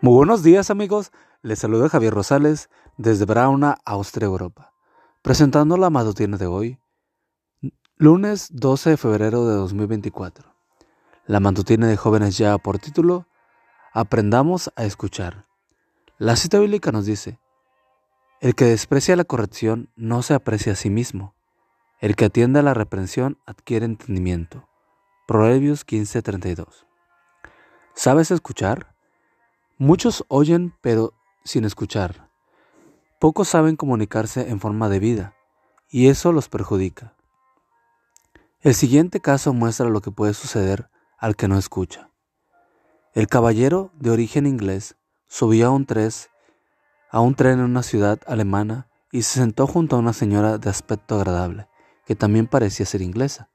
Muy buenos días amigos, les saluda Javier Rosales desde Brauna, Austria, Europa, presentando la matutina de hoy, lunes 12 de febrero de 2024. La matutina de jóvenes ya por título, Aprendamos a escuchar. La cita bíblica nos dice, El que desprecia la corrección no se aprecia a sí mismo, el que atiende a la reprensión adquiere entendimiento. Proverbios 15:32. ¿Sabes escuchar? Muchos oyen pero sin escuchar. Pocos saben comunicarse en forma de vida y eso los perjudica. El siguiente caso muestra lo que puede suceder al que no escucha. El caballero de origen inglés subió a un, tres, a un tren en una ciudad alemana y se sentó junto a una señora de aspecto agradable, que también parecía ser inglesa.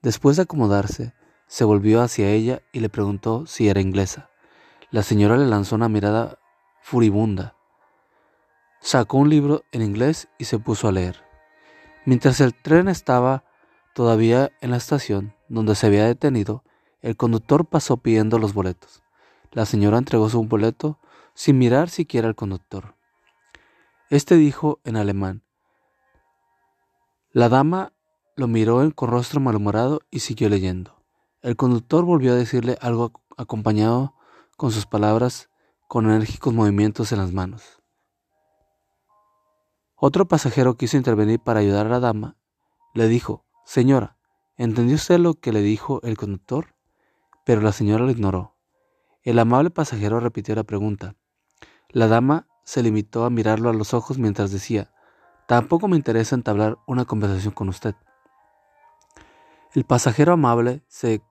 Después de acomodarse, se volvió hacia ella y le preguntó si era inglesa. La señora le lanzó una mirada furibunda. Sacó un libro en inglés y se puso a leer. Mientras el tren estaba todavía en la estación donde se había detenido, el conductor pasó pidiendo los boletos. La señora entregó su boleto sin mirar siquiera al conductor. Este dijo en alemán. La dama lo miró con rostro malhumorado y siguió leyendo. El conductor volvió a decirle algo acompañado con sus palabras con enérgicos movimientos en las manos. Otro pasajero quiso intervenir para ayudar a la dama. Le dijo, Señora, ¿entendió usted lo que le dijo el conductor? Pero la señora lo ignoró. El amable pasajero repitió la pregunta. La dama se limitó a mirarlo a los ojos mientras decía, Tampoco me interesa entablar una conversación con usted. El pasajero amable se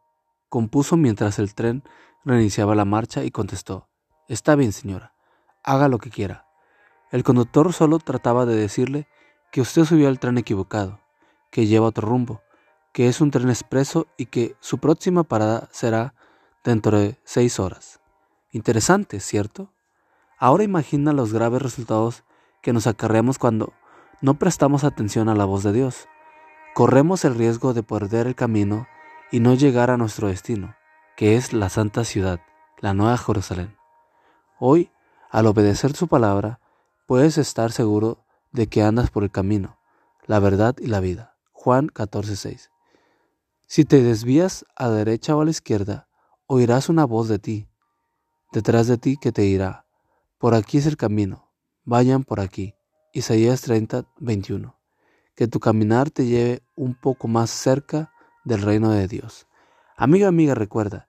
compuso mientras el tren reiniciaba la marcha y contestó, Está bien, señora, haga lo que quiera. El conductor solo trataba de decirle que usted subió al tren equivocado, que lleva otro rumbo, que es un tren expreso y que su próxima parada será dentro de seis horas. Interesante, ¿cierto? Ahora imagina los graves resultados que nos acarreamos cuando no prestamos atención a la voz de Dios. Corremos el riesgo de perder el camino y no llegar a nuestro destino que es la santa ciudad, la nueva Jerusalén. Hoy, al obedecer su palabra, puedes estar seguro de que andas por el camino, la verdad y la vida. Juan 14:6. Si te desvías a la derecha o a la izquierda, oirás una voz de ti, detrás de ti que te dirá, por aquí es el camino, vayan por aquí. Isaías 30, Que tu caminar te lleve un poco más cerca del reino de Dios. Amiga, amiga, recuerda,